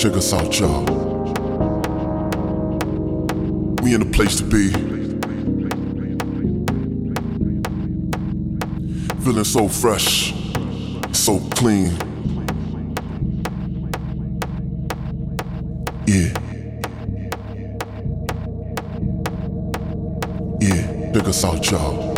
check us out, y'all. We in a place to be. Feeling so fresh, so clean. Yeah. Yeah, check us out, y'all.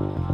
Mind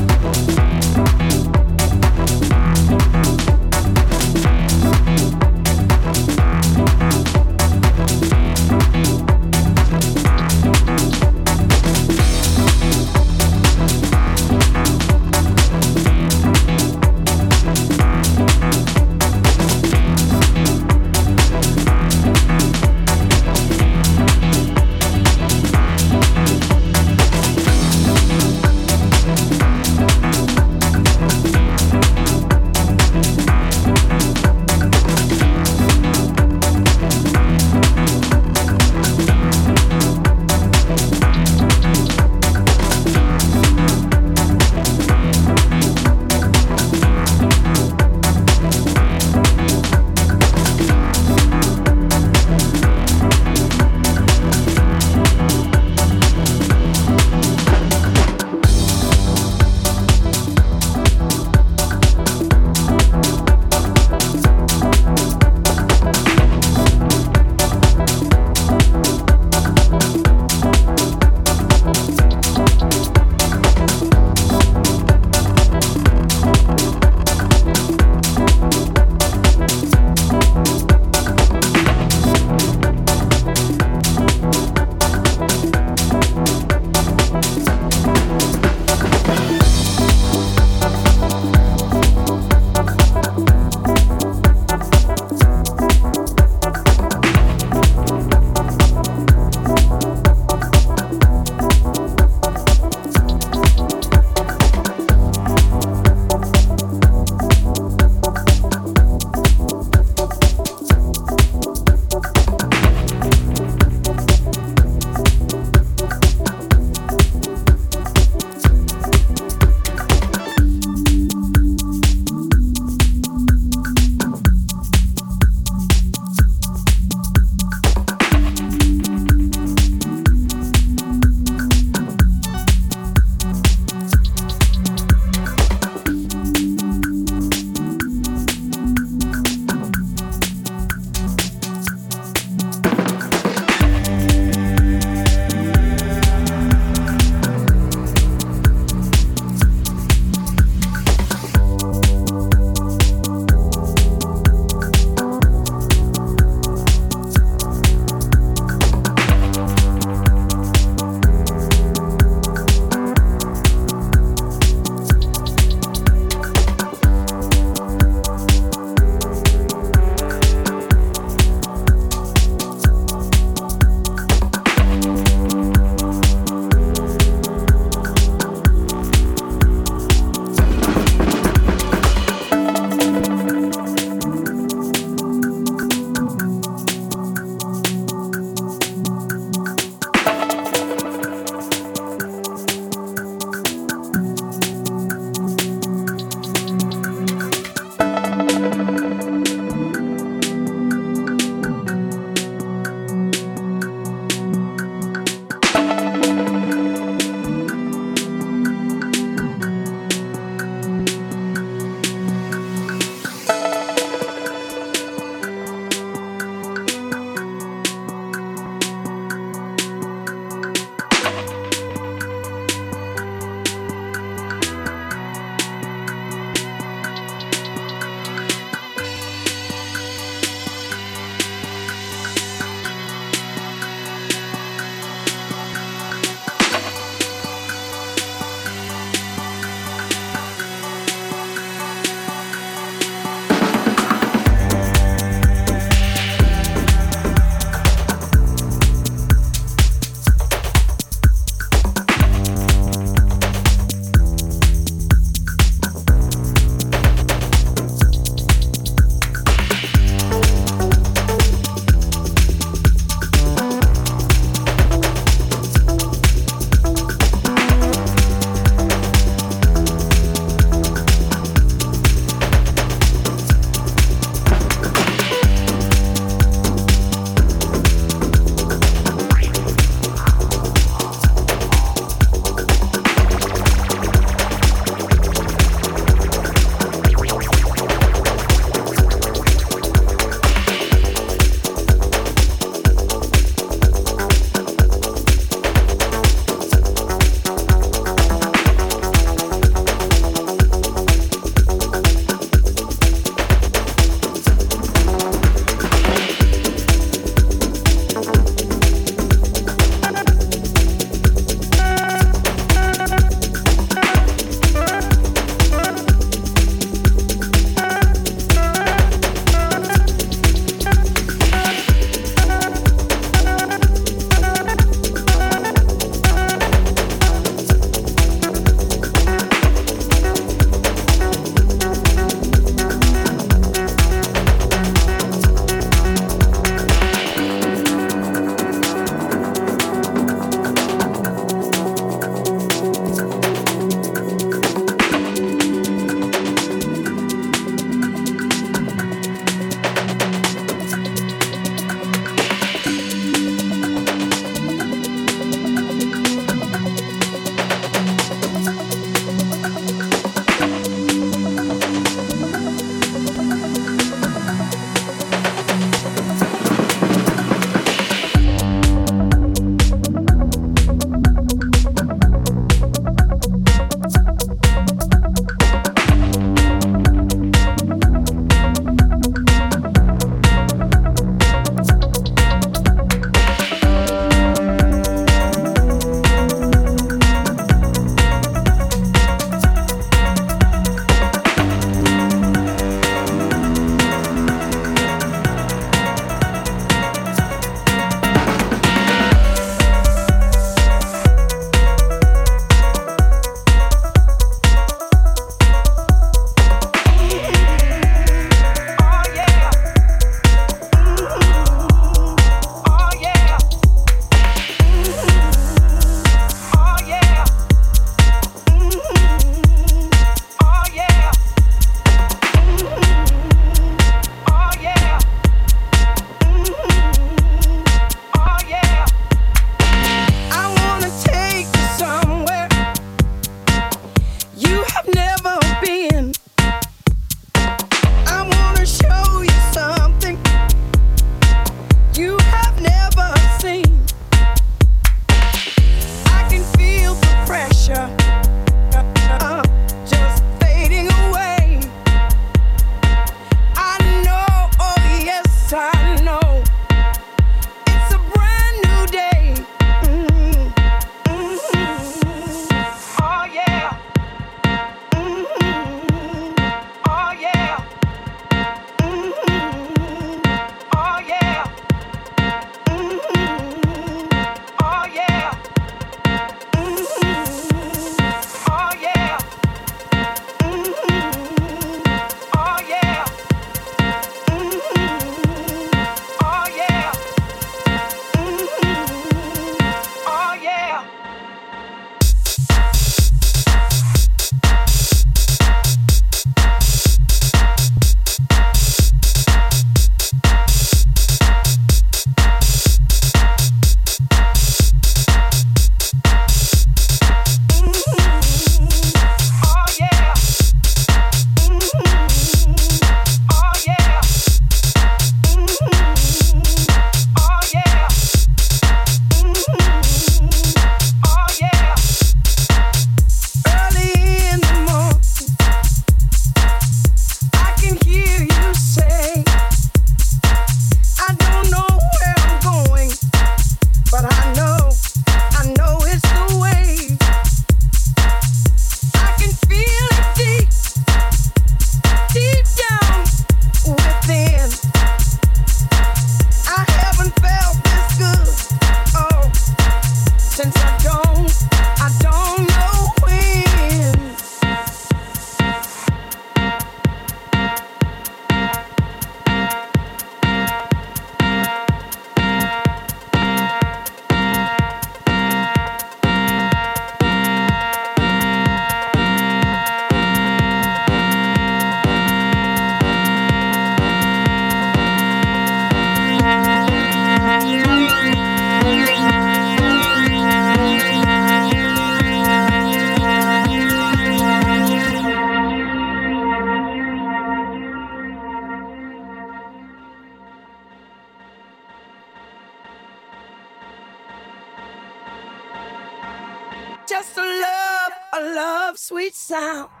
sweet sound.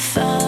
find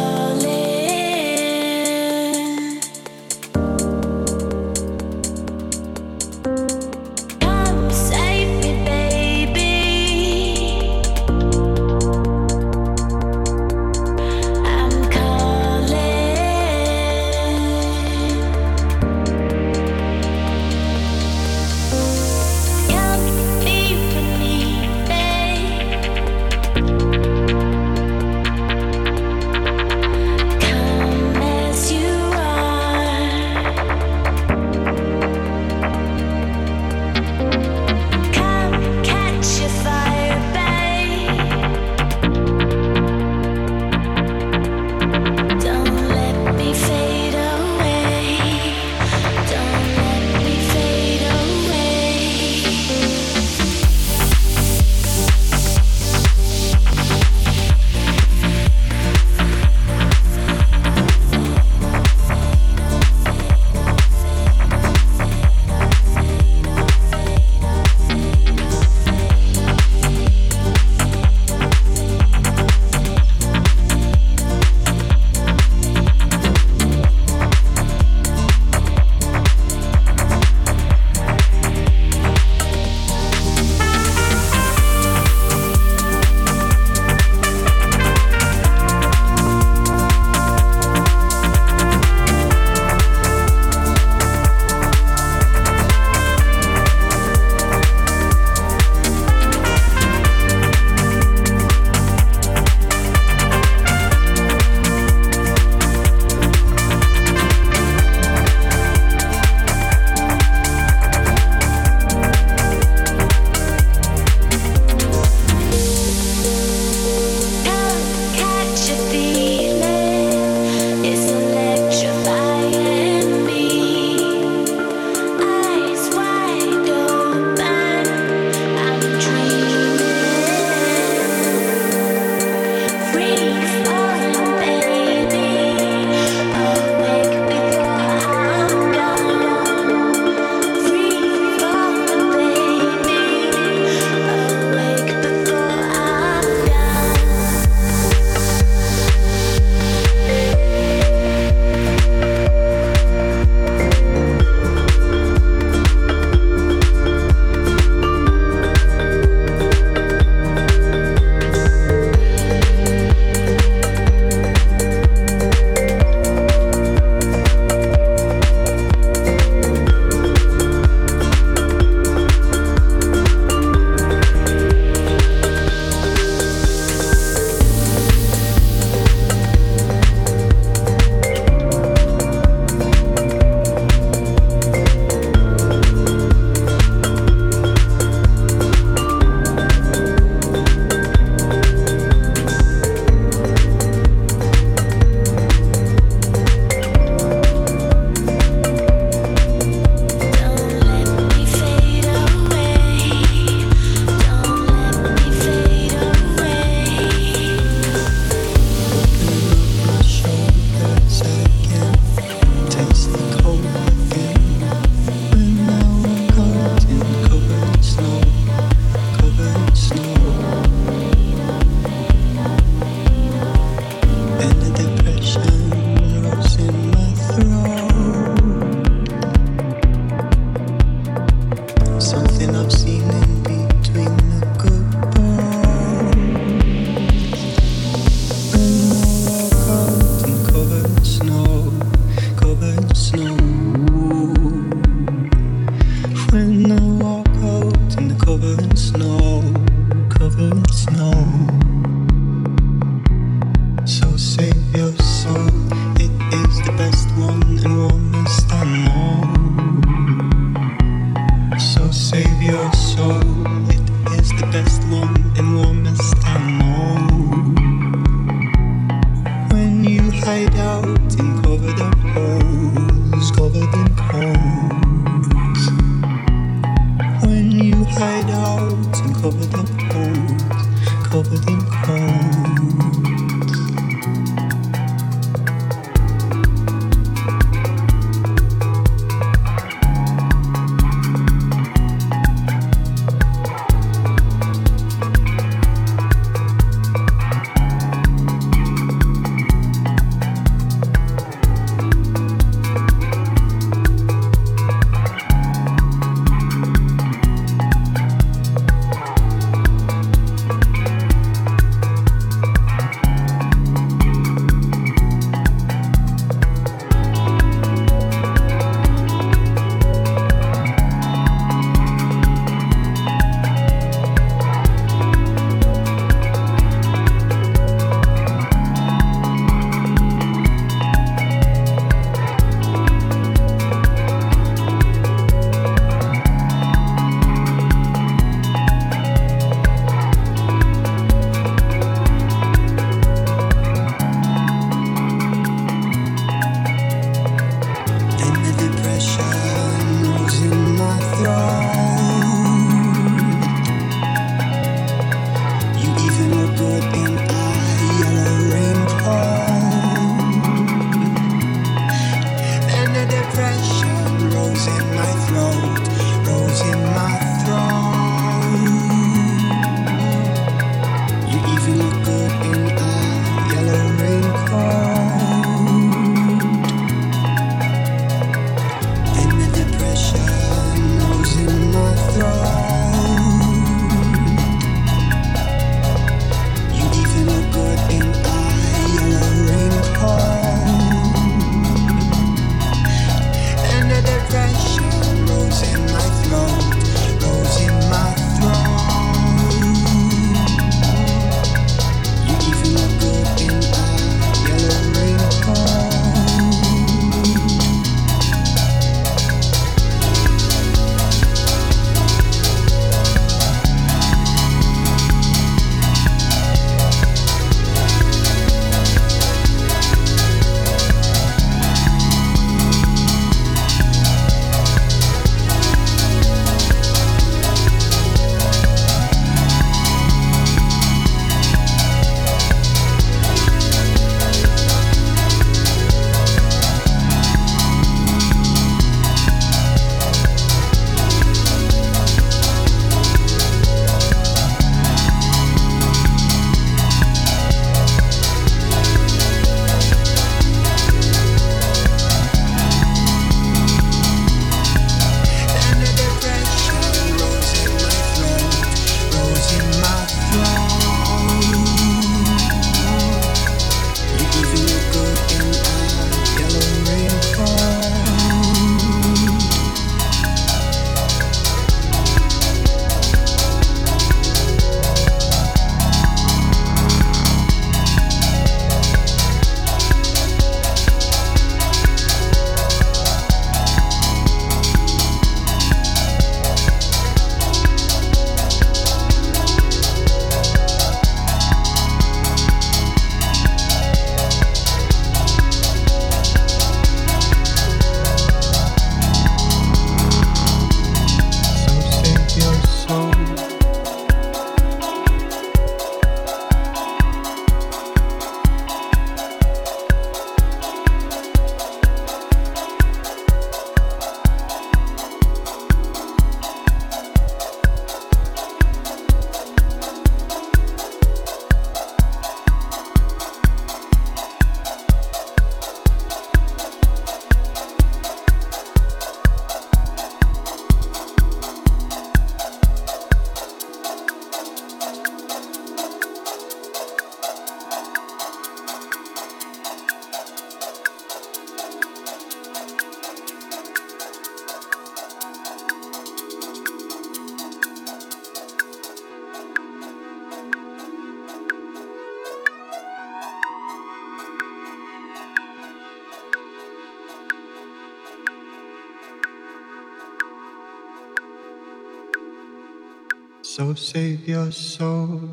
save your soul.